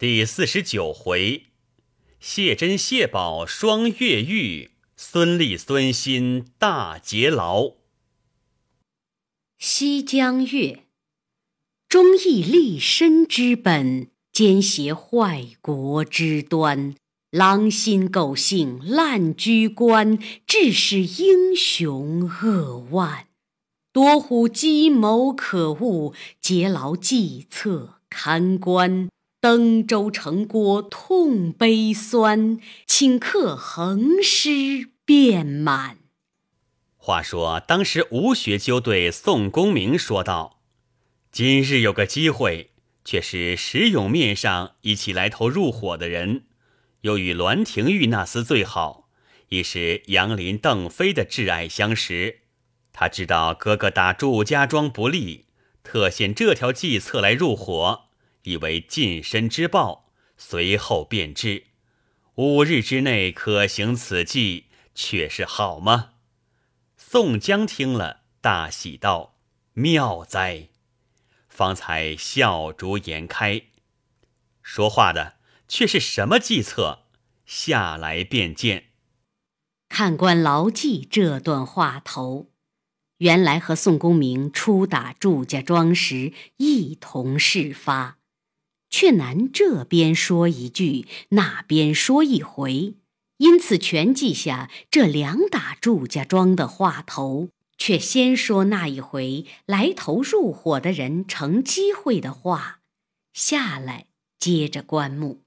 第四十九回，谢珍、谢宝双越狱，孙立、孙新大劫牢。西江月，忠义立身之本，奸邪坏国之端。狼心狗性烂居官，致使英雄扼腕。多虎计谋可恶，劫牢计策堪观。登州城郭痛悲酸，顷刻横尸遍满。话说当时吴学究对宋公明说道：“今日有个机会，却是石勇面上一起来投入伙的人，又与栾廷玉那厮最好，亦是杨林邓飞的挚爱相识。他知道哥哥打祝家庄不利，特献这条计策来入伙。”以为近身之报，随后便知。五日之内可行此计，却是好吗？宋江听了，大喜道：“妙哉！”方才笑逐颜开。说话的却是什么计策？下来便见。看官牢记这段话头。原来和宋公明初打祝家庄时，一同事发。却难这边说一句，那边说一回，因此全记下这两打祝家庄的话头。却先说那一回来投入伙的人乘机会的话，下来接着观目。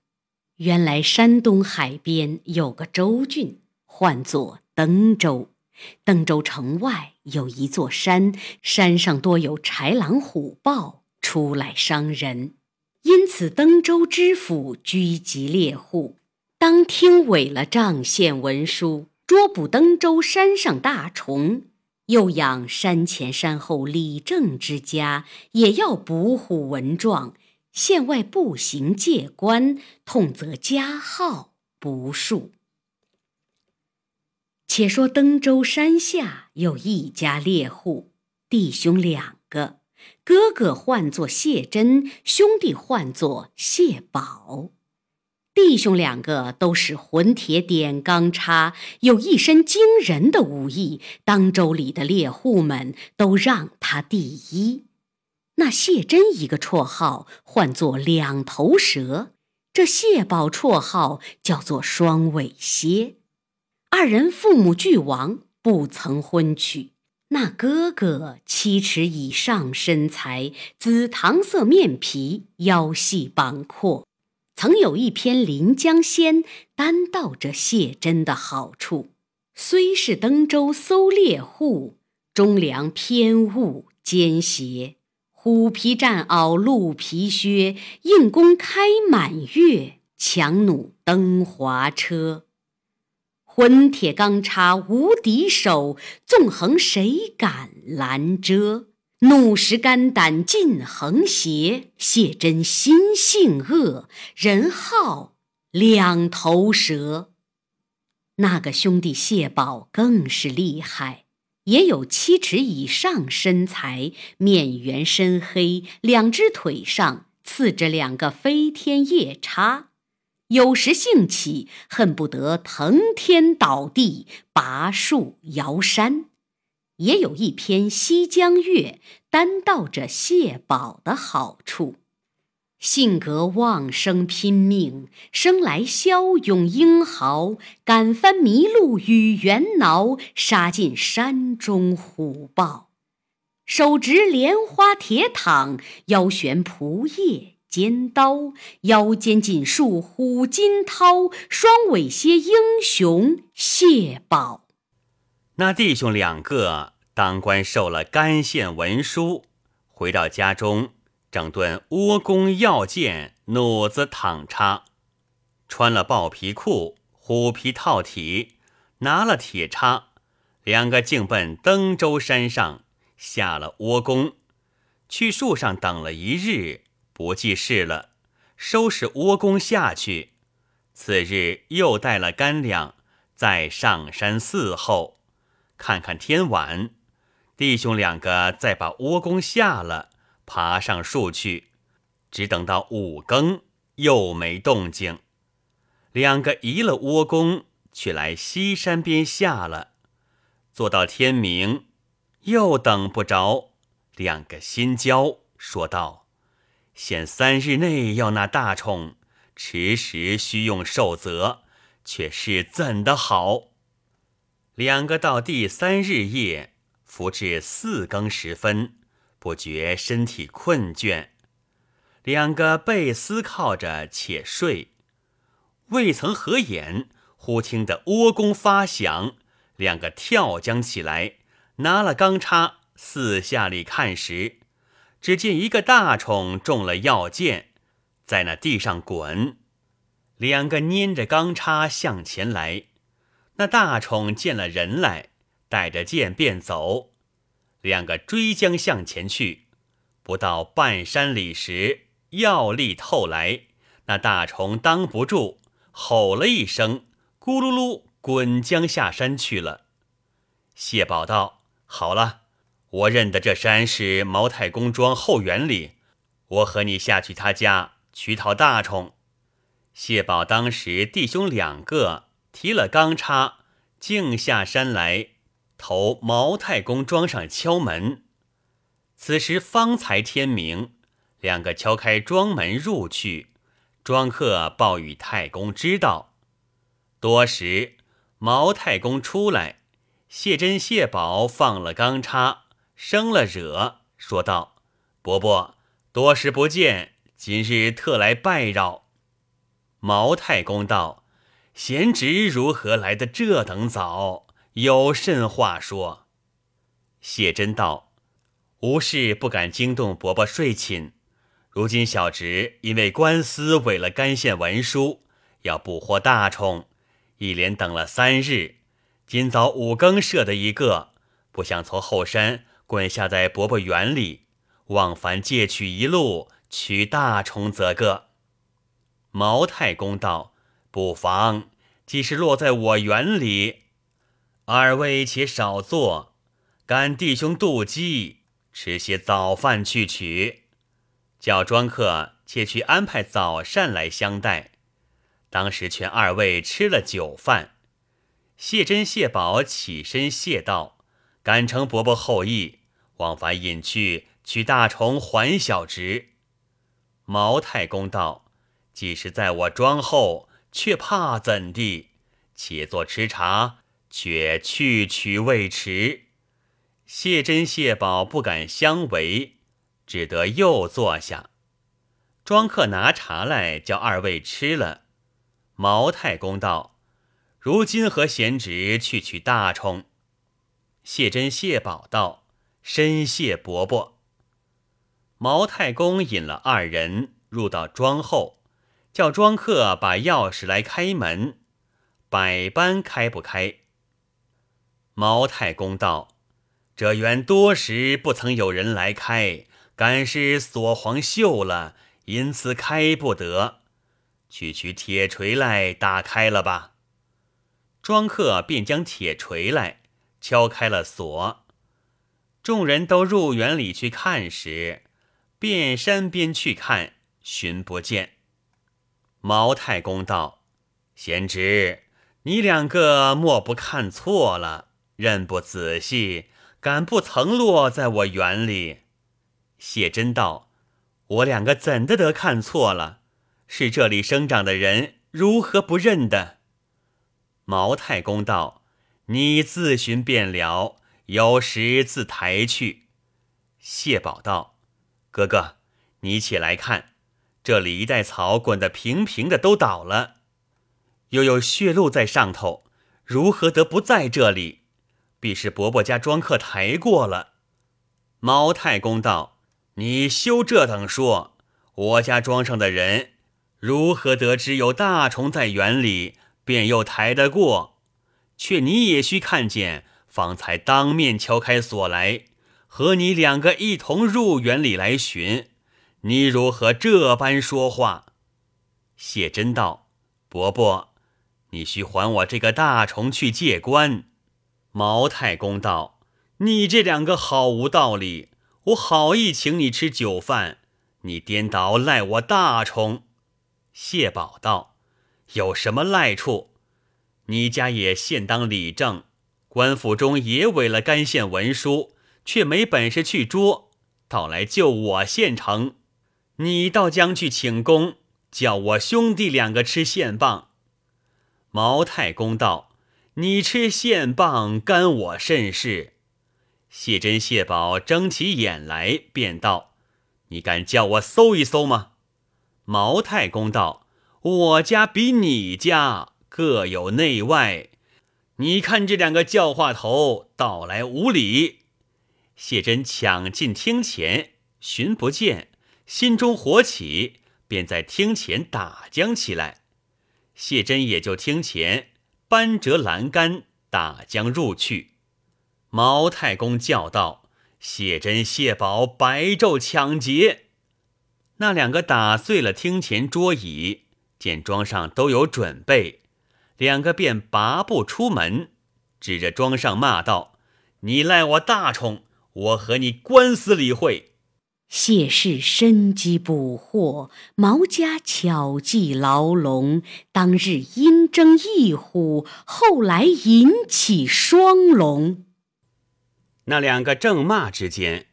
原来山东海边有个州郡，唤作登州。登州城外有一座山，山上多有豺狼虎豹出来伤人。因此，登州知府拘集猎户，当听委了帐县文书，捉捕登州山上大虫；又养山前山后李正之家，也要捕虎文状。县外步行借官，痛责加号不数。且说登州山下有一家猎户，弟兄两个。哥哥唤作谢珍，兄弟唤作谢宝，弟兄两个都是混铁点钢叉，有一身惊人的武艺，当州里的猎户们都让他第一。那谢珍一个绰号唤作两头蛇，这谢宝绰号叫做双尾蝎。二人父母俱亡，不曾婚娶。那哥哥七尺以上身材，紫糖色面皮，腰细膀阔，曾有一篇《临江仙》，单道着谢珍的好处。虽是登州搜猎户，忠良偏误奸邪，虎皮战袄鹿皮靴，硬弓开满月，强弩登华车。混铁钢叉无敌手，纵横谁敢拦遮？怒石肝胆尽横邪，谢真心性恶，人号两头蛇。那个兄弟谢宝更是厉害，也有七尺以上身材，面圆身黑，两只腿上刺着两个飞天夜叉。有时兴起，恨不得腾天倒地、拔树摇山。也有一篇《西江月》，单道着谢宝的好处：性格旺盛拼命，生来骁勇英豪，敢翻麋鹿与猿挠，杀尽山中虎豹。手执莲花铁躺，腰悬蒲叶。尖刀腰间锦束虎金涛，双尾蝎英雄谢宝。那弟兄两个当官受了干县文书，回到家中整顿窝弓要箭，弩子躺叉，穿了豹皮裤，虎皮套体，拿了铁叉，两个竟奔登州山上下了窝弓，去树上等了一日。不记事了，收拾窝工下去。次日又带了干粮，再上山伺候。看看天晚，弟兄两个再把窝工下了，爬上树去。只等到五更，又没动静。两个移了窝工，去来西山边下了。坐到天明，又等不着，两个心焦，说道：“限三日内要那大虫，迟时须用受责，却是怎的好？”两个到第三日夜，伏至四更时分，不觉身体困倦，两个背思靠着且睡，未曾合眼，忽听得窝弓发响。两个跳将起来，拿了钢叉，四下里看时，只见一个大虫中了药箭，在那地上滚。两个拈着钢叉向前来，那大虫见了人来，带着剑便走。两个追将向前去，不到半山里时，药力透来，那大虫当不住，吼了一声，咕噜噜。滚江下山去了。谢宝道：“好了，我认得这山是毛太公庄后园里，我和你下去他家取讨大虫。”谢宝当时弟兄两个提了钢叉，径下山来，投毛太公庄上敲门。此时方才天明，两个敲开庄门入去，庄客报与太公知道。多时。毛太公出来，谢珍、谢宝放了钢叉，生了惹，说道：“伯伯，多时不见，今日特来拜扰。”毛太公道：“贤侄如何来的这等早？有甚话说？”谢珍道：“无事，不敢惊动伯伯睡寝。如今小侄因为官司违了干县文书，要捕获大虫。”一连等了三日，今早五更射的一个，不想从后山滚下在伯伯园里，望凡借取一路，取大虫则个。毛太公道：“不妨，既是落在我园里，二位且少坐，赶弟兄妒饥，吃些早饭去取。叫庄客且去安排早膳来相待。”当时劝二位吃了酒饭，谢珍、谢宝起身谢道：“敢承伯伯厚意，往返隐去取大虫还小侄。”毛太公道：“既是在我庄后，却怕怎地？且坐吃茶，却去取未迟。”谢珍、谢宝不敢相违，只得又坐下。庄客拿茶来，叫二位吃了。毛太公道：“如今和贤侄去取大虫。”谢珍、谢宝道：“深谢伯伯。”毛太公引了二人入到庄后，叫庄客把钥匙来开门，百般开不开。毛太公道：“这园多时不曾有人来开，敢是锁黄锈了，因此开不得。”去取铁锤来，打开了吧。庄客便将铁锤来，敲开了锁。众人都入园里去看时，遍山边去看，寻不见。毛太公道：“贤侄，你两个莫不看错了？认不仔细，敢不曾落在我园里？”谢真道：“我两个怎的得看错了？”是这里生长的人，如何不认得？毛太公道：“你自寻便了，有时自抬去。”谢宝道：“哥哥，你起来看，这里一袋草滚得平平的，都倒了，又有血路在上头，如何得不在这里？必是伯伯家庄客抬过了。”毛太公道：“你休这等说，我家庄上的人。”如何得知有大虫在园里，便又抬得过？却你也需看见，方才当面敲开锁来，和你两个一同入园里来寻。你如何这般说话？谢真道：“伯伯，你须还我这个大虫去借官。”毛太公道：“你这两个好无道理！我好意请你吃酒饭，你颠倒赖我大虫。”谢宝道：“有什么赖处？你家也现当理政，官府中也委了干县文书，却没本事去捉，倒来救我县城。你倒将去请功，叫我兄弟两个吃线棒。”毛太公道：“你吃线棒，干我甚事？”谢珍、谢宝睁起眼来，便道：“你敢叫我搜一搜吗？”毛太公道：“我家比你家各有内外，你看这两个教化头到来无礼。”谢珍抢进厅前，寻不见，心中火起，便在厅前打将起来。谢珍也就厅前搬折栏杆，打将入去。毛太公叫道：“谢珍、谢宝白昼抢劫！”那两个打碎了厅前桌椅，见庄上都有准备，两个便拔步出门，指着庄上骂道：“你赖我大宠，我和你官司理会。”谢氏深机捕获，毛家巧计牢笼。当日因争一虎，后来引起双龙。那两个正骂之间，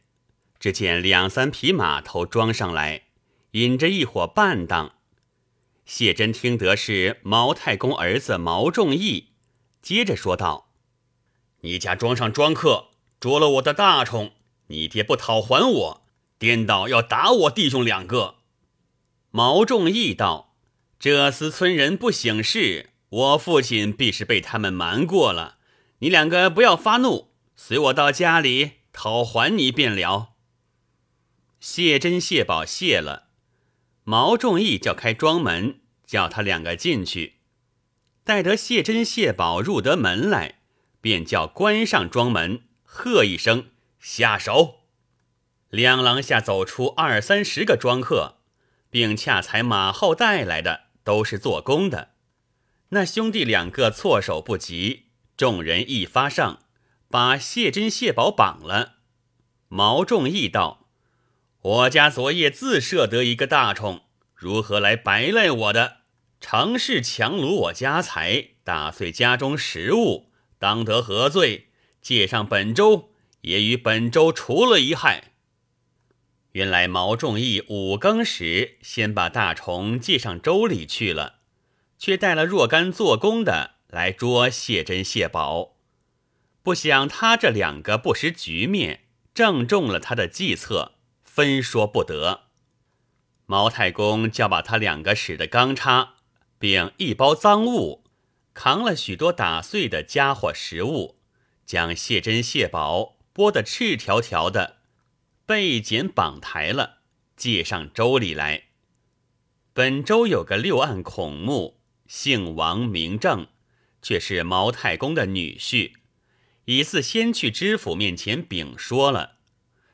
只见两三匹马头装上来，引着一伙伴当。谢珍听得是毛太公儿子毛仲义，接着说道：“你家庄上庄客捉了我的大虫，你爹不讨还我，颠倒要打我弟兄两个。”毛仲义道：“这厮村人不省事，我父亲必是被他们瞒过了。你两个不要发怒。”随我到家里讨还你便了。谢珍、谢宝谢了，毛仲义叫开庄门，叫他两个进去。待得谢珍、谢宝入得门来，便叫关上庄门，喝一声下手。两廊下走出二三十个庄客，并恰才马后带来的都是做工的。那兄弟两个措手不及，众人一发上。把谢珍、谢宝绑了。毛仲义道：“我家昨夜自设得一个大宠，如何来白赖我的？尝试强掳我家财，打碎家中食物，当得何罪？借上本州，也与本州除了一害。”原来毛仲义五更时先把大虫借上州里去了，却带了若干做工的来捉谢珍、谢宝。不想他这两个不识局面，正中了他的计策，分说不得。毛太公叫把他两个使的钢叉，并一包赃物，扛了许多打碎的家伙食物，将谢珍、谢宝剥得赤条条的，被剪绑抬了，借上州里来。本州有个六案孔目，姓王名正，却是毛太公的女婿。以次先去知府面前禀说了，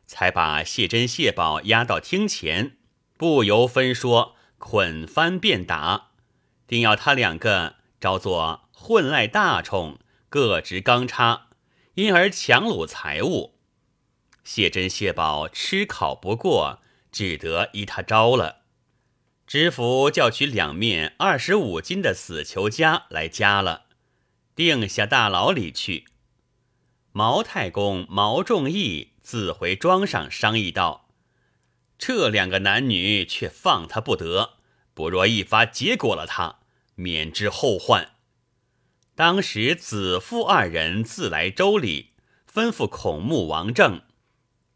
才把谢珍、谢宝押到厅前，不由分说，捆翻便打，定要他两个招作混赖大宠，各执钢叉，因而强掳财物。谢珍、谢宝吃考不过，只得依他招了。知府叫取两面二十五斤的死囚枷来加了，定下大牢里去。毛太公毛仲义自回庄上商议道：“这两个男女却放他不得，不若一发结果了他，免之后患。”当时子父二人自来州里，吩咐孔目王正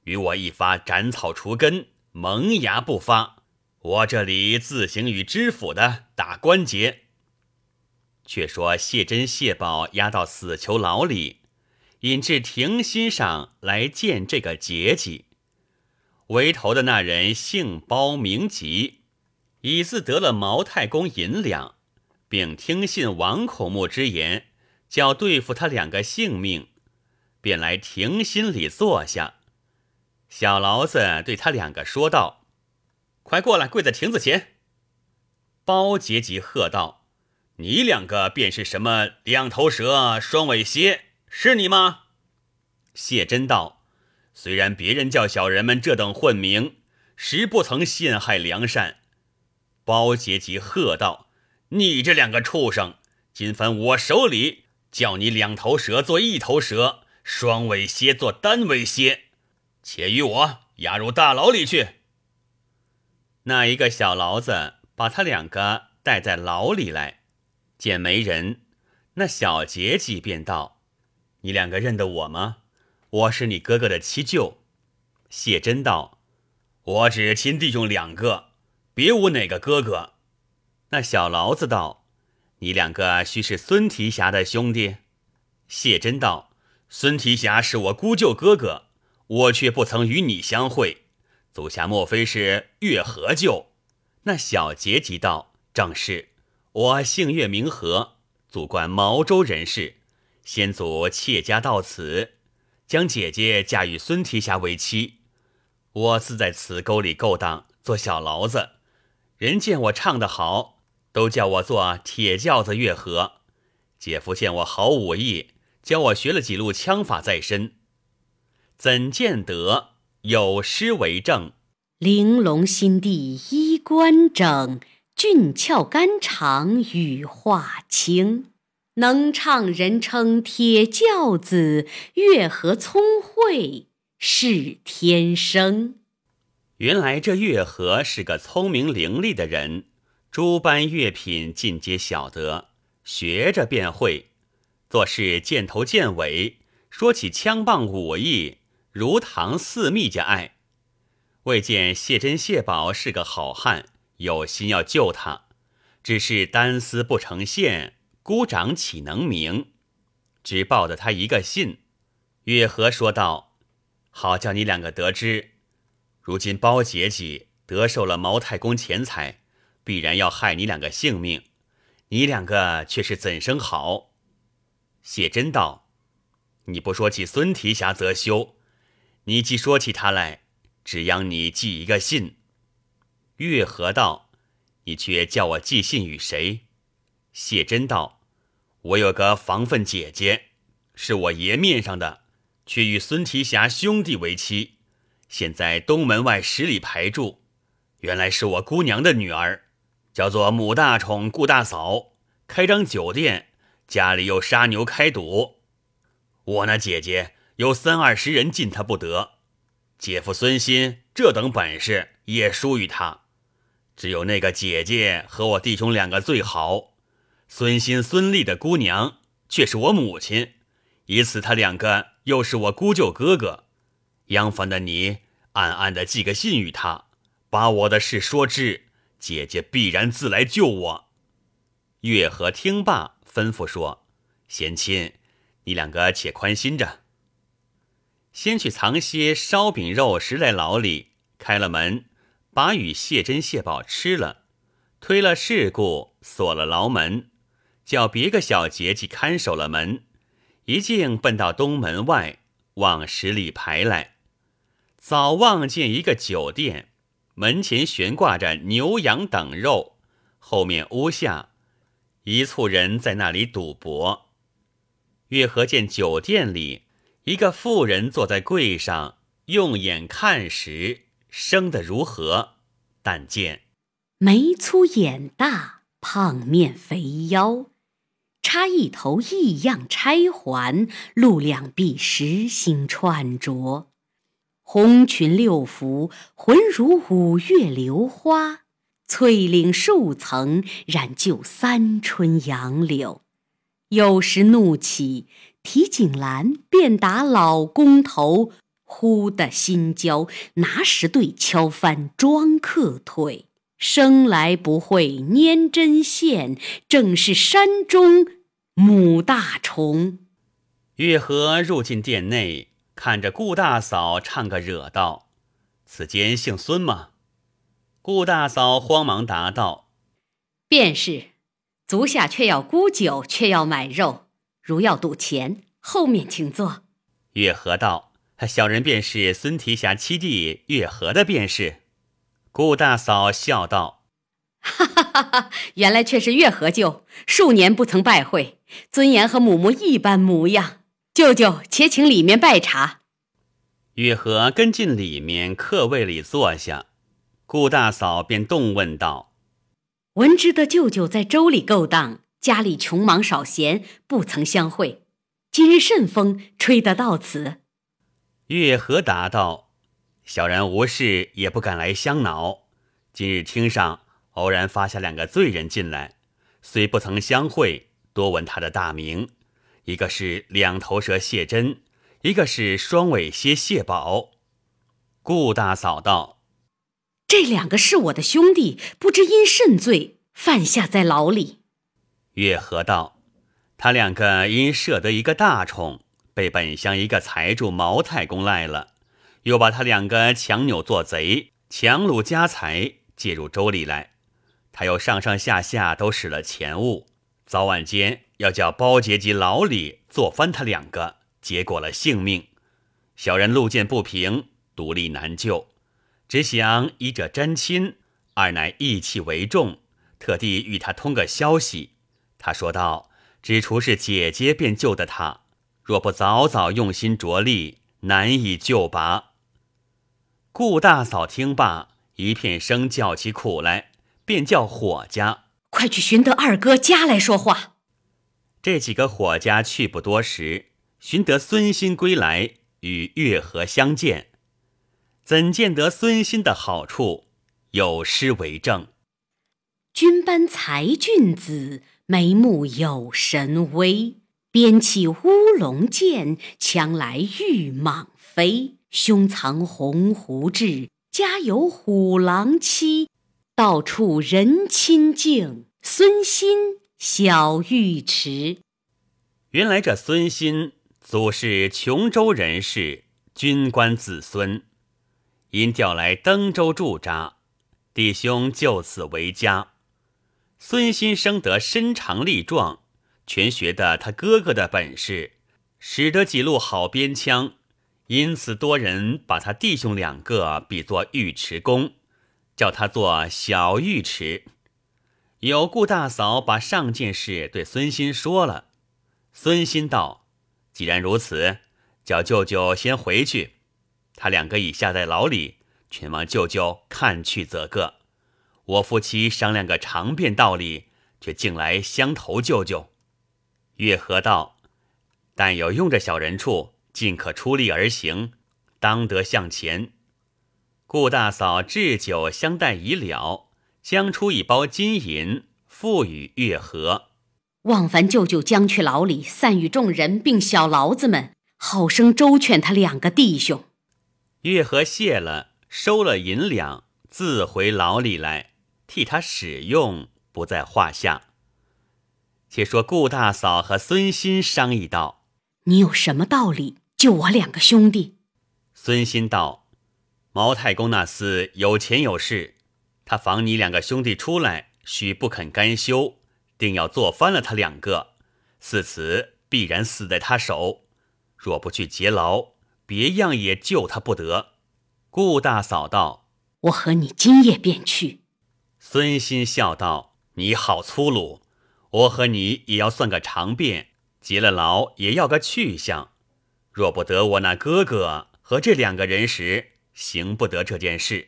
与我一发斩草除根，萌芽不发。我这里自行与知府的打关节。却说谢珍、谢宝押到死囚牢里。引至庭心上来见这个结迹，为头的那人姓包名吉，已自得了毛太公银两，并听信王孔目之言，叫对付他两个性命，便来庭心里坐下。小牢子对他两个说道：“快过来，跪在亭子前。”包结吉喝道：“你两个便是什么两头蛇、双尾蝎？”是你吗？谢真道：“虽然别人叫小人们这等混名，实不曾陷害良善。包杰即喝道：“你这两个畜生，今番我手里叫你两头蛇做一头蛇，双尾蝎做单尾蝎，且与我押入大牢里去。”那一个小牢子把他两个带在牢里来，见没人，那小杰即便道：“你两个认得我吗？我是你哥哥的七舅。”谢真道：“我只亲弟兄两个。”别无哪个哥哥？那小牢子道：“你两个须是孙提辖的兄弟。”谢真道：“孙提辖是我姑舅哥哥，我却不曾与你相会。足下莫非是月和舅？”那小杰即道：“正是，我姓岳，名和，祖贯毛州人士，先祖妾家到此，将姐姐嫁与孙提辖为妻。我自在此沟里勾当，做小牢子。”人见我唱得好，都叫我做铁轿子月和。姐夫见我好武艺，教我学了几路枪法在身。怎见得有诗为证？玲珑心地衣冠整，俊俏肝肠羽化清。能唱人称铁轿子，月和聪慧是天生。原来这月和是个聪明伶俐的人，诸般乐品尽皆晓得，学着便会。做事见头见尾，说起枪棒武艺，如唐四密家爱。未见谢珍、谢宝是个好汉，有心要救他，只是单丝不成线，孤掌岂能鸣？只报得他一个信。月和说道：“好叫你两个得知。”如今包姐姐得受了毛太公钱财，必然要害你两个性命，你两个却是怎生好？谢真道：“你不说起孙提辖则休，你既说起他来，只央你寄一个信。”月和道：“你却叫我寄信与谁？”谢真道：“我有个防份姐姐，是我爷面上的，却与孙提辖兄弟为妻。”现在东门外十里排住，原来是我姑娘的女儿，叫做母大宠顾大嫂，开张酒店，家里又杀牛开赌。我那姐姐有三二十人进她不得，姐夫孙新这等本事也输于他，只有那个姐姐和我弟兄两个最好。孙新、孙立的姑娘却是我母亲，以此他两个又是我姑舅哥哥。央凡的你暗暗的寄个信与他，把我的事说知，姐姐必然自来救我。月和听罢，吩咐说：“贤亲，你两个且宽心着，先去藏些烧饼肉食来牢里。开了门，把与谢珍、谢宝吃了，推了事故，锁了牢门，叫别个小节气看守了门，一径奔到东门外，往十里排来。”早望见一个酒店，门前悬挂着牛羊等肉，后面屋下一簇人在那里赌博。月和见酒店里一个妇人坐在柜上，用眼看时，生得如何？但见眉粗眼大，胖面肥腰，插一头异样钗环，露两臂实心穿着。红裙六服，浑如五月榴花；翠领数层，染就三春杨柳。有时怒起，提锦兰便打老公头，忽的心焦，拿石对敲翻庄客腿。生来不会拈针线，正是山中母大虫。月和入进殿内。看着顾大嫂唱个惹道：“此间姓孙吗？”顾大嫂慌忙答道：“便是。足下却要沽酒，却要买肉，如要赌钱，后面请坐。”月和道：“小人便是孙提辖七弟月和的便是。”顾大嫂笑道：“哈哈哈哈！原来却是月和舅，数年不曾拜会，尊严和母母一般模样。”舅舅，且请里面拜茶。月和跟进里面客位里坐下，顾大嫂便动问道：“闻知的舅舅在州里勾当，家里穷忙少闲，不曾相会。今日甚风，吹得到此。月和答道：“小人无事，也不敢来相恼。今日厅上偶然发下两个罪人进来，虽不曾相会，多闻他的大名。一个是两头蛇谢珍，一个是双尾蝎谢宝。”顾大嫂道。这两个是我的兄弟，不知因甚罪犯下在牢里。月和道：“他两个因射得一个大宠，被本乡一个财主毛太公赖了，又把他两个强扭做贼，强掳家财，借入州里来。他又上上下下都使了钱物，早晚间要叫包杰及老李做翻他两个，结果了性命。小人路见不平，独立难救。”只想一者真亲，二乃义气为重，特地与他通个消息。他说道：“只除是姐姐便救的他，若不早早用心着力，难以救拔。”顾大嫂听罢，一片声叫起苦来，便叫伙家快去寻得二哥家来说话。这几个伙家去不多时，寻得孙新归来，与月和相见。怎见得孙欣的好处？有诗为证：“君班才俊子，眉目有神威。鞭起乌龙剑，枪来玉蟒飞。胸藏鸿鹄志，家有虎狼妻。到处人亲敬，孙欣小玉池。”原来这孙欣祖是琼州人士，军官子孙。因调来登州驻扎，弟兄就此为家。孙新生得身长力壮，全学得他哥哥的本事，使得几路好边枪，因此多人把他弟兄两个比作尉迟恭，叫他做小尉迟。有顾大嫂把上件事对孙新说了，孙新道：“既然如此，叫舅舅先回去。”他两个已下在牢里，全望舅舅看去则个。我夫妻商量个长便道理，却竟来相投舅舅。月和道：“但有用着小人处，尽可出力而行，当得向前。”顾大嫂置酒相待已了，将出一包金银，付与月和。望凡舅舅将去牢里，散与众人并小牢子们，好生周全他两个弟兄。月和谢了，收了银两，自回牢里来，替他使用不在话下。且说顾大嫂和孙新商议道：“你有什么道理救我两个兄弟？”孙新道：“毛太公那厮有钱有势，他防你两个兄弟出来，须不肯甘休，定要做翻了他两个，似此必然死在他手。若不去劫牢。”别样也救他不得。顾大嫂道：“我和你今夜便去。”孙新笑道：“你好粗鲁！我和你也要算个长便，劫了牢也要个去向。若不得我那哥哥和这两个人时，行不得这件事。”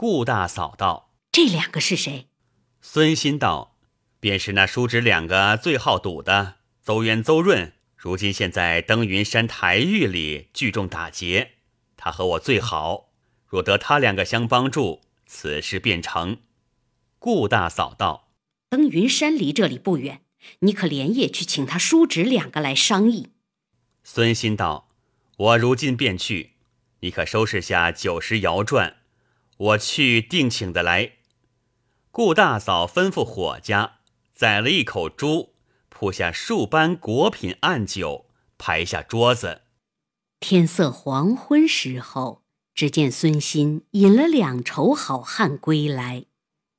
顾大嫂道：“这两个是谁？”孙新道：“便是那叔侄两个最好赌的，邹渊、邹润。”如今现在登云山台狱里聚众打劫，他和我最好，若得他两个相帮助，此事便成。顾大嫂道：“登云山离这里不远，你可连夜去请他叔侄两个来商议。”孙新道：“我如今便去，你可收拾下酒食肴馔，我去定请得来。”顾大嫂吩咐伙家宰了一口猪。铺下数般果品暗酒，排下桌子。天色黄昏时候，只见孙新引了两筹好汉归来。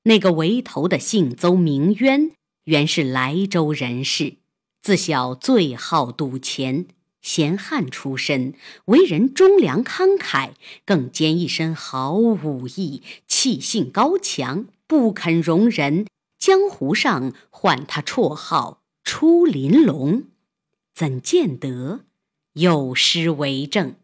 那个为头的姓邹名渊，原是莱州人士，自小最好赌钱，闲汉出身，为人忠良慷慨，更兼一身好武艺，气性高强，不肯容人。江湖上唤他绰号。出林龙，怎见得？有诗为证：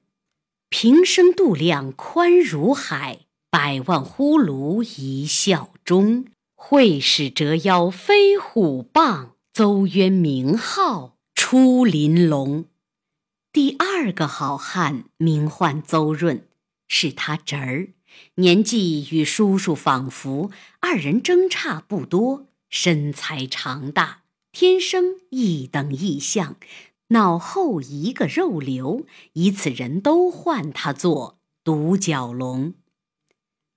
平生度量宽如海，百万呼噜一笑中。会使折腰飞虎棒，邹渊名号出林龙。第二个好汉名唤邹润，是他侄儿，年纪与叔叔仿佛，二人争差不多，身材长大，天生一等一相，脑后一个肉瘤，以此人都唤他做独角龙。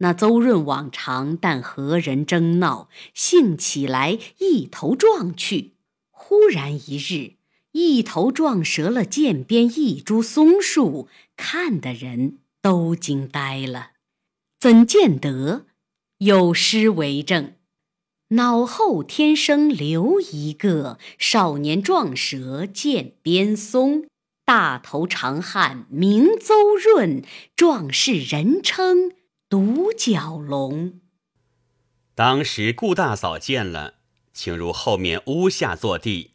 那邹润往常但和人争闹，兴起来一头撞去。忽然一日，一头撞折了涧边一株松树，看的人都惊呆了。怎见得有诗为证？脑后天生留一个少年撞折涧边松，大头长汉名邹润，壮士人称。独角龙。当时顾大嫂见了，请入后面屋下坐地，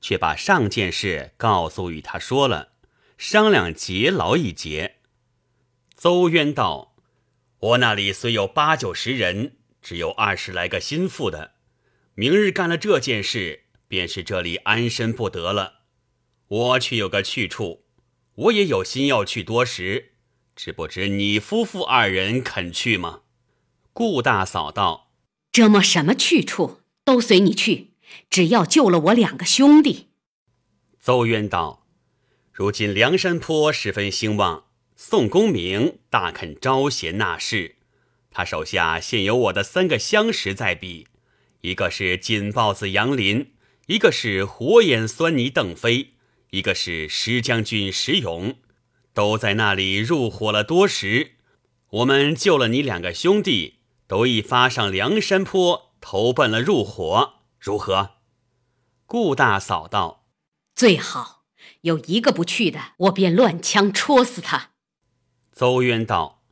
却把上件事告诉与他说了，商量结劳一结。邹渊道：“我那里虽有八九十人，只有二十来个心腹的，明日干了这件事，便是这里安身不得了。我却有个去处，我也有心要去多时。”只不知你夫妇二人肯去吗？顾大嫂道：“这么什么去处都随你去，只要救了我两个兄弟。”邹渊道：“如今梁山坡十分兴旺，宋公明大肯招贤纳士，他手下现有我的三个相识在彼，一个是锦豹子杨林，一个是火眼狻猊邓飞，一个是石将军石勇。”都在那里入伙了多时，我们救了你两个兄弟，都已发上梁山坡投奔了入伙，如何？顾大嫂道：“最好，有一个不去的，我便乱枪戳死他。”邹渊道：“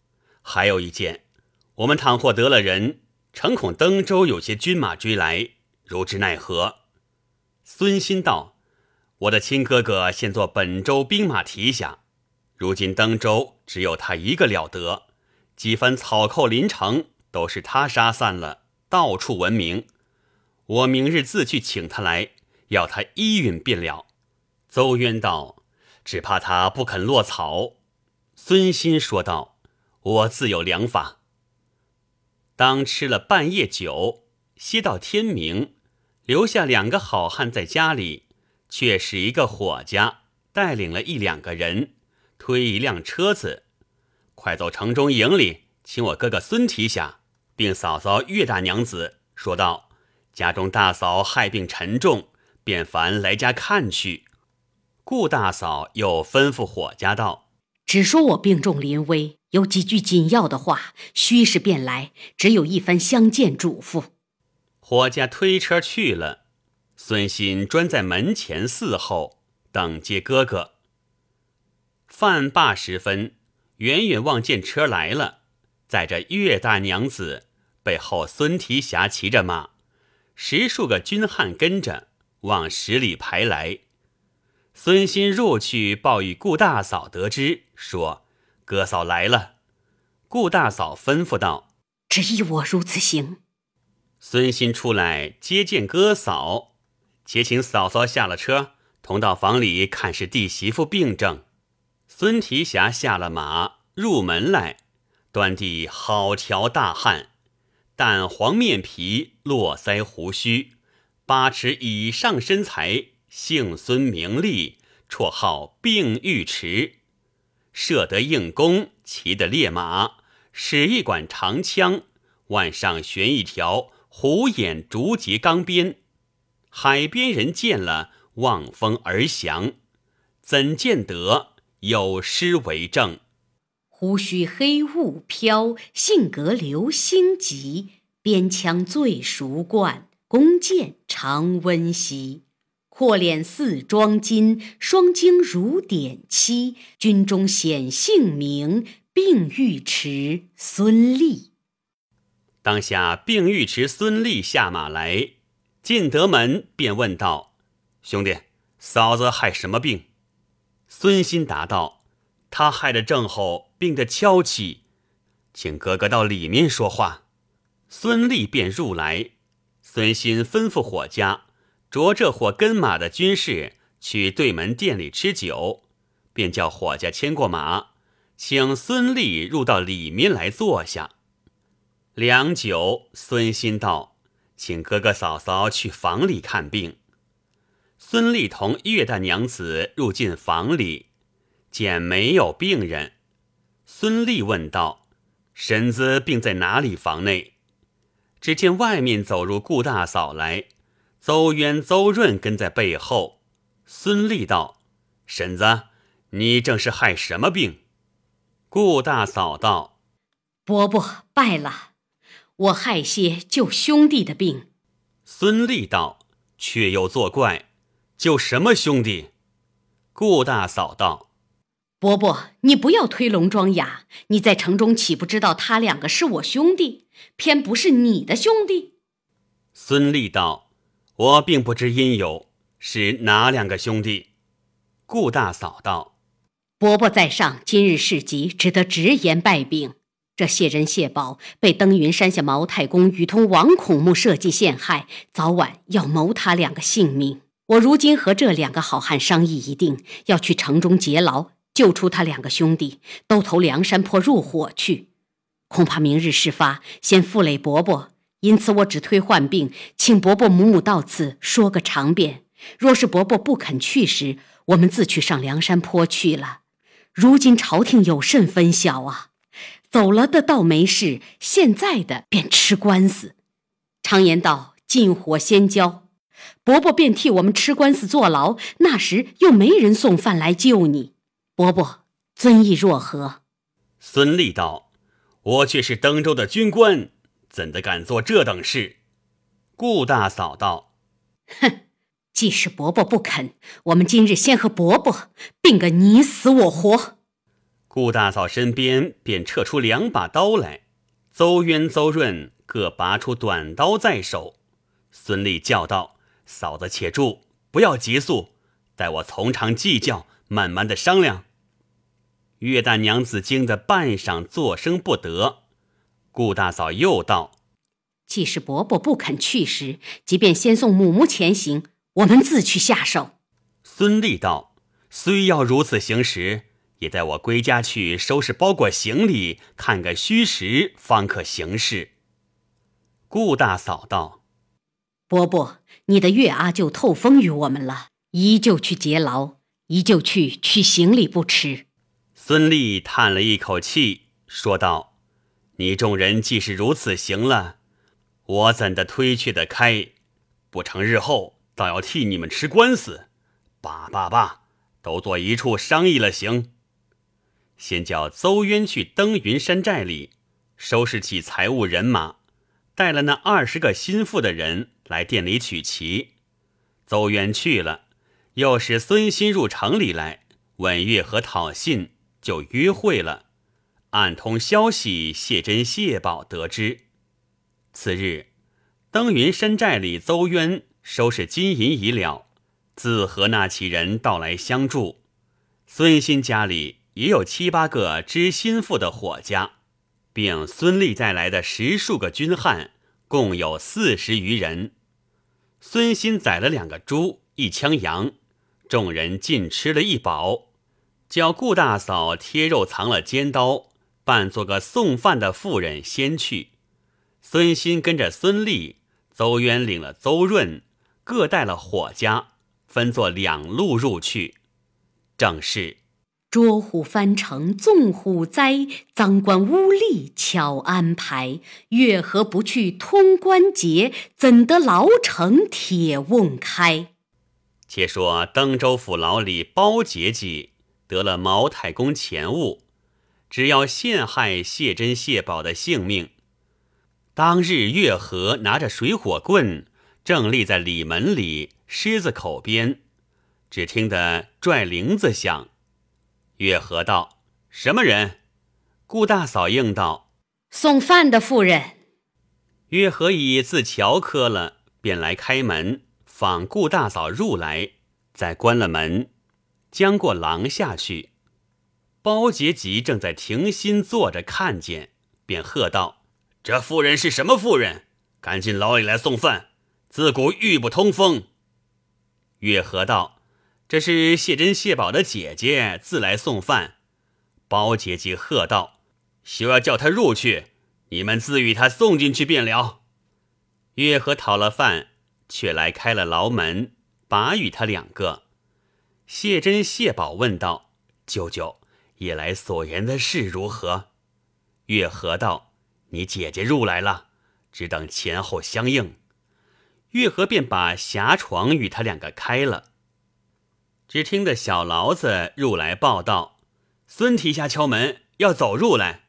还有一件，我们倘或得了人，诚恐登州有些军马追来，如之奈何？”孙新道：“我的亲哥哥现做本州兵马提辖。”如今登州只有他一个了得，几番草寇临城都是他杀散了，到处闻名。我明日自去请他来，要他依允便了。邹渊道：“只怕他不肯落草。”孙新说道：“我自有良法。”当吃了半夜酒，歇到天明，留下两个好汉在家里，却使一个伙家带领了一两个人。推一辆车子，快走城中营里，请我哥哥孙提辖，并嫂嫂岳大娘子，说道：“家中大嫂害病沉重，便烦来家看去。”顾大嫂又吩咐伙家道：“只说我病重临危，有几句紧要的话，须是便来，只有一番相见嘱咐。”伙家推车去了，孙新专在门前伺候，等接哥哥。饭罢时分，远远望见车来了，载着岳大娘子，背后孙提辖骑着马，十数个军汉跟着往十里排来。孙新入去报与顾大嫂得知，说：“哥嫂来了。”顾大嫂吩咐道：“只依我如此行。”孙新出来接见哥嫂，且请嫂嫂下了车，同到房里看是弟媳妇病症。孙提辖下了马，入门来，端地好条大汉，淡黄面皮，络腮胡须，八尺以上身材，姓孙名利，绰号病玉迟，射得硬弓，骑得烈马，使一管长枪，腕上悬一条虎眼竹节钢鞭。海边人见了，望风而降，怎见得？有诗为证：胡须黑雾飘，性格流星急。边枪最熟惯，弓箭常温习。阔脸似妆金，双睛如点漆。军中显姓名，并尉迟孙立。当下并尉迟孙立下马来，进得门便问道：“兄弟，嫂子害什么病？”孙新答道：“他害的正后病得悄起，请哥哥到里面说话。”孙立便入来。孙新吩咐伙家着这伙跟马的军士去对门店里吃酒，便叫伙家牵过马，请孙立入到里面来坐下。良久，孙新道：“请哥哥嫂嫂去房里看病。”孙立同岳大娘子入进房里，见没有病人。孙立问道：“婶子病在哪里房内？”只见外面走入顾大嫂来，邹渊、邹润跟在背后。孙立道：“婶子，你正是害什么病？”顾大嫂道：“伯伯败了，我害些救兄弟的病。”孙立道：“却又作怪，救什么兄弟？”顾大嫂道：“伯伯，你不要推聋装哑，你在城中岂不知道他两个是我兄弟？”偏不是你的兄弟，孙立道：“我并不知因由，是哪两个兄弟？”顾大嫂道：“伯伯在上，今日事急，只得直言败禀。这谢珍、谢宝被登云山下毛太公与同王孔目设计陷害，早晚要谋他两个性命。我如今和这两个好汉商议一定，要去城中劫牢，救出他两个兄弟，都投梁山坡入伙去。”恐怕明日事发，先负累伯伯，因此我只推患病，请伯伯母母到此说个长便。若是伯伯不肯去时，我们自去上梁山坡去了。如今朝廷有甚分晓啊？走了的倒没事，现在的便吃官司。常言道：“近火先焦。”伯伯便替我们吃官司坐牢，那时又没人送饭来救你。伯伯尊意若何？孙立道。我却是登州的军官，怎的敢做这等事？顾大嫂道：“哼，既是伯伯不肯，我们今日先和伯伯并个你死我活。”顾大嫂身边便撤出两把刀来，邹渊、邹润各拔出短刀在手。孙俪叫道：“嫂子且住，不要急速，待我从长计较，慢慢的商量。”岳大娘子惊得半晌作声不得，顾大嫂又道：“既是伯伯不肯去时，即便先送母母前行，我们自去下手。”孙俪道：“虽要如此行时，也待我归家去收拾包裹行李，看个虚实，方可行事。”顾大嫂道：“伯伯，你的岳阿舅透风于我们了，依旧去劫牢，依旧去取行李不迟。”孙立叹了一口气，说道：“你众人既是如此行了，我怎的推却得开？不成，日后倒要替你们吃官司。罢罢罢，都坐一处商议了行。先叫邹渊去登云山寨里收拾起财物人马，带了那二十个心腹的人来店里取齐。邹渊去了，又使孙新入城里来问月和讨信。”就约会了，暗通消息，谢珍、谢宝得知。次日，登云山寨里，邹渊收拾金银已了，自和那起人到来相助。孙新家里也有七八个知心腹的伙家，并孙立带来的十数个军汉，共有四十余人。孙新宰了两个猪，一枪羊，众人尽吃了一饱。叫顾大嫂贴肉藏了尖刀，扮做个送饭的妇人先去。孙新跟着孙立、邹渊领了邹润，各带了伙家，分作两路入去。正是捉虎翻城纵虎灾，赃官污吏巧安排。月河不去通关节，怎得牢城铁瓮开？且说登州府牢里包节记。得了毛太公钱物，只要陷害谢珍、谢宝的性命。当日月和拿着水火棍，正立在里门里狮子口边，只听得拽铃子响。月和道：“什么人？”顾大嫂应道：“送饭的妇人。”月和已自乔磕了，便来开门，访顾大嫂入来，再关了门。将过廊下去，包杰吉正在停心坐着，看见，便喝道：“这妇人是什么妇人？赶紧牢里来送饭。自古玉不通风。”月和道：“这是谢珍谢宝的姐姐，自来送饭。”包杰吉喝道：“休要叫她入去，你们自与她送进去便了。”月和讨了饭，却来开了牢门，把与他两个。谢珍、谢宝问道：“舅舅，夜来所言的事如何？”月和道：“你姐姐入来了，只等前后相应。”月和便把狭床与他两个开了。只听得小牢子入来报道：“孙提辖敲门，要走入来。”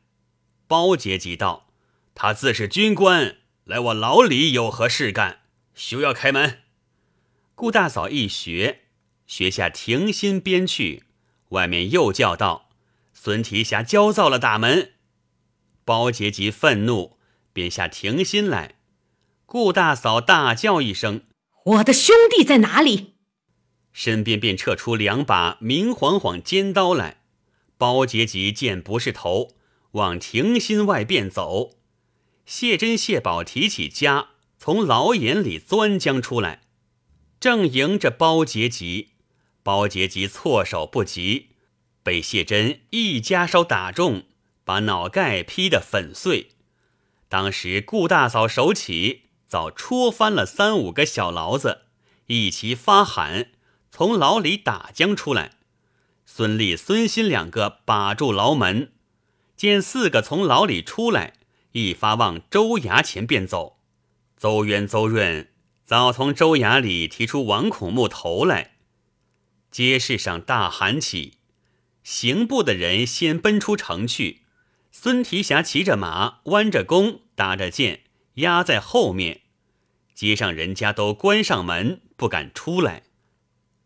包杰即道：“他自是军官，来我牢里有何事干？休要开门。”顾大嫂一学。学下停心边去，外面又叫道：“孙提辖焦躁了，打门！”包杰即愤怒，便下停心来。顾大嫂大叫一声：“我的兄弟在哪里？”身边便撤出两把明晃晃尖刀来。包杰即见不是头，往停心外便走。谢珍、谢宝提起家，从牢眼里钻将出来，正迎着包杰吉。包杰吉措手不及，被谢珍一家手打中，把脑盖劈得粉碎。当时顾大嫂手起，早戳翻了三五个小牢子，一齐发喊，从牢里打将出来。孙立、孙新两个把住牢门，见四个从牢里出来，一发往州衙前便走。邹渊、邹润早从州衙里提出王孔目头来。街市上大喊起，刑部的人先奔出城去。孙提辖骑着马，弯着弓，搭着箭，压在后面。街上人家都关上门，不敢出来。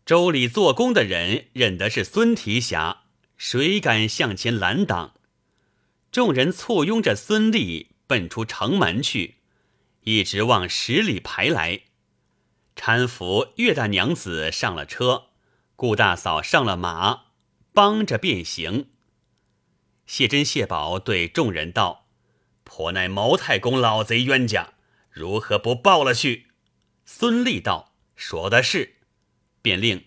州里做工的人认得是孙提辖，谁敢向前拦挡？众人簇拥着孙立奔出城门去，一直往十里排来。搀扶岳大娘子上了车。顾大嫂上了马，帮着便行。谢珍、谢宝对众人道：“颇乃毛太公老贼冤家，如何不报了去？”孙立道：“说的是。”便令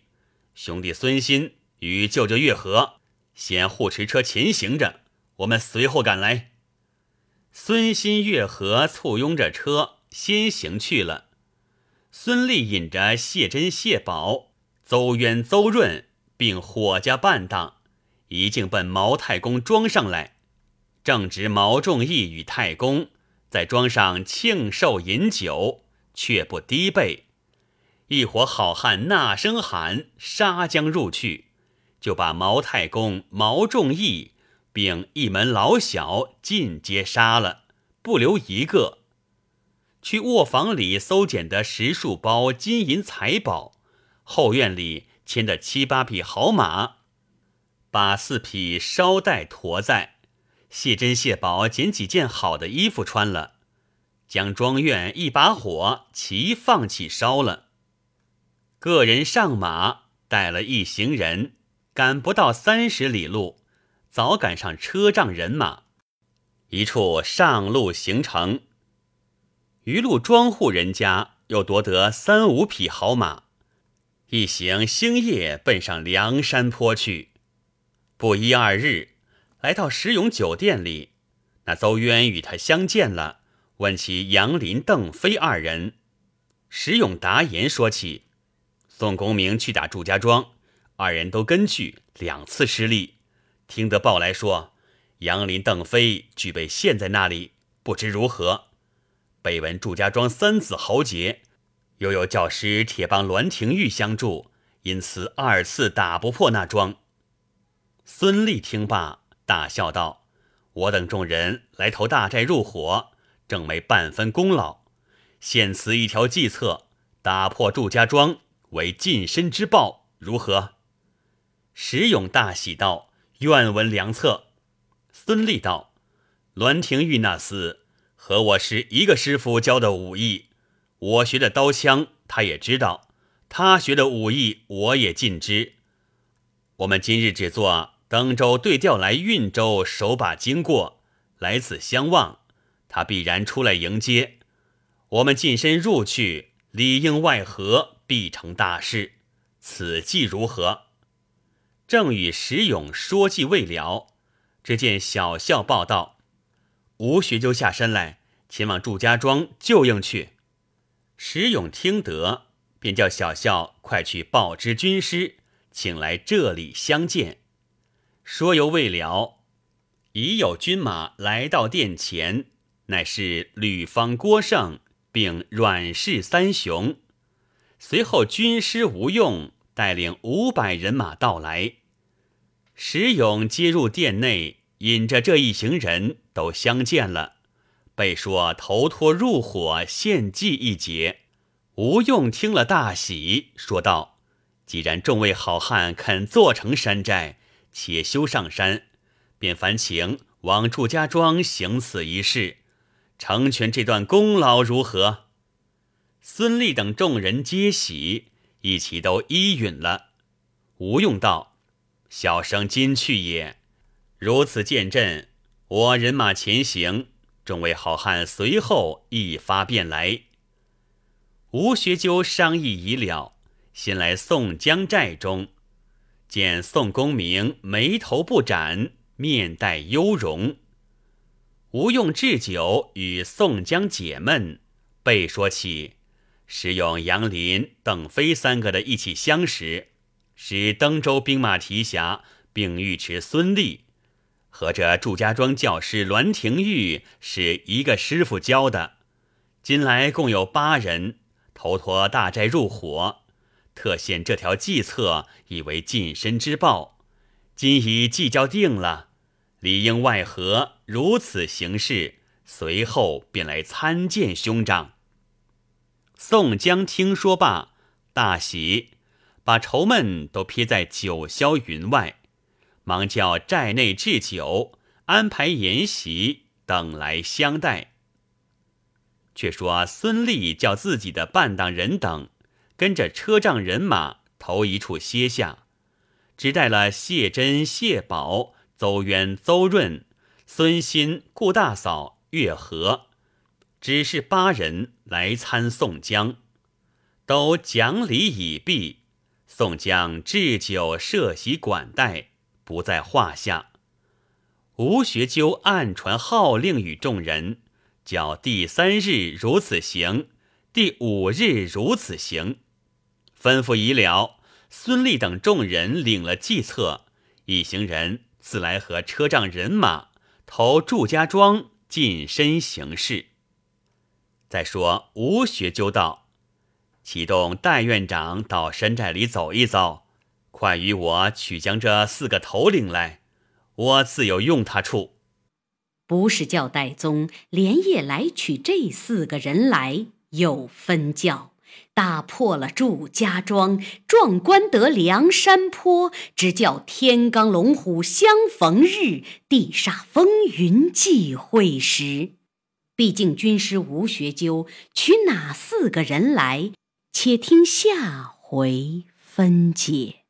兄弟孙新与舅舅月和先护持车前行着，我们随后赶来。孙新、月和簇拥着车先行去了。孙立引着谢珍、谢宝。邹渊、邹润并伙家伴当，一径奔毛太公庄上来。正值毛仲义与太公在庄上庆寿饮酒，却不低背。一伙好汉呐声喊，杀将入去，就把毛太公、毛仲义并一门老小尽皆杀了，不留一个。去卧房里搜捡的十数包金银财宝。后院里牵的七八匹好马，把四匹捎带驮在。谢珍、谢宝捡几件好的衣服穿了，将庄院一把火齐放起烧了。个人上马，带了一行人，赶不到三十里路，早赶上车仗人马，一处上路行程。余路庄户人家又夺得三五匹好马。一行星夜奔上梁山坡去，不一二日，来到石勇酒店里，那邹渊与他相见了，问起杨林、邓飞二人。石勇答言说起，宋公明去打祝家庄，二人都跟去，两次失利。听得报来说，杨林、邓飞俱被陷在那里，不知如何。北闻祝家庄三子豪杰。又有教师铁棒栾廷玉相助，因此二次打不破那桩。孙立听罢，大笑道：“我等众人来投大寨入伙，正没半分功劳。现此一条计策，打破祝家庄，为近身之报，如何？”石勇大喜道：“愿闻良策。”孙立道：“栾廷玉那厮和我是一个师傅教的武艺。”我学的刀枪，他也知道；他学的武艺，我也尽知。我们今日只做登州对调来运州，手把经过，来此相望。他必然出来迎接。我们近身入去，里应外合，必成大事。此计如何？正与石勇说计未了，只见小校报道：吴学究下山来，前往祝家庄救应去。石勇听得，便叫小校快去报知军师，请来这里相见。说犹未了，已有军马来到殿前，乃是吕方、郭盛，并阮氏三雄。随后军师吴用带领五百人马到来，石勇接入殿内，引着这一行人都相见了。被说头脱入伙献祭一节，吴用听了大喜，说道：“既然众位好汉肯做成山寨，且休上山，便烦请往祝家庄行此一事，成全这段功劳如何？”孙立等众人皆喜，一起都依允了。吴用道：“小生今去也，如此见阵，我人马前行。”众位好汉随后一发便来。吴学究商议已了，先来宋江寨中，见宋公明眉头不展，面带忧容。吴用置酒与宋江解闷，备说起时用杨林、邓飞三个的一起相识，使登州兵马提辖，并尉迟孙立。和这祝家庄教师栾廷玉是一个师傅教的，今来共有八人，头托大寨入伙，特献这条计策，以为近身之报。今已计较定了，里应外合，如此行事，随后便来参见兄长。宋江听说罢，大喜，把愁闷都撇在九霄云外。忙叫寨内置酒，安排筵席，等来相待。却说孙立叫自己的伴当人等跟着车仗人马投一处歇下，只带了谢珍、谢宝、邹渊、邹润、孙新、顾大嫂、月和，只是八人来参宋江，都讲礼已毕。宋江置酒设席管待。不在话下。吴学究暗传号令与众人，叫第三日如此行，第五日如此行。吩咐已了，孙立等众人领了计策，一行人自来和车仗人马投祝家庄，近身行事。再说吴学究道：“启动戴院长到山寨里走一遭。”快与我取将这四个头领来，我自有用他处。不是叫戴宗连夜来取这四个人来，有分教，打破了祝家庄，壮观得梁山坡，只叫天罡龙虎相逢日，地煞风云际会时。毕竟军师吴学究取哪四个人来，且听下回分解。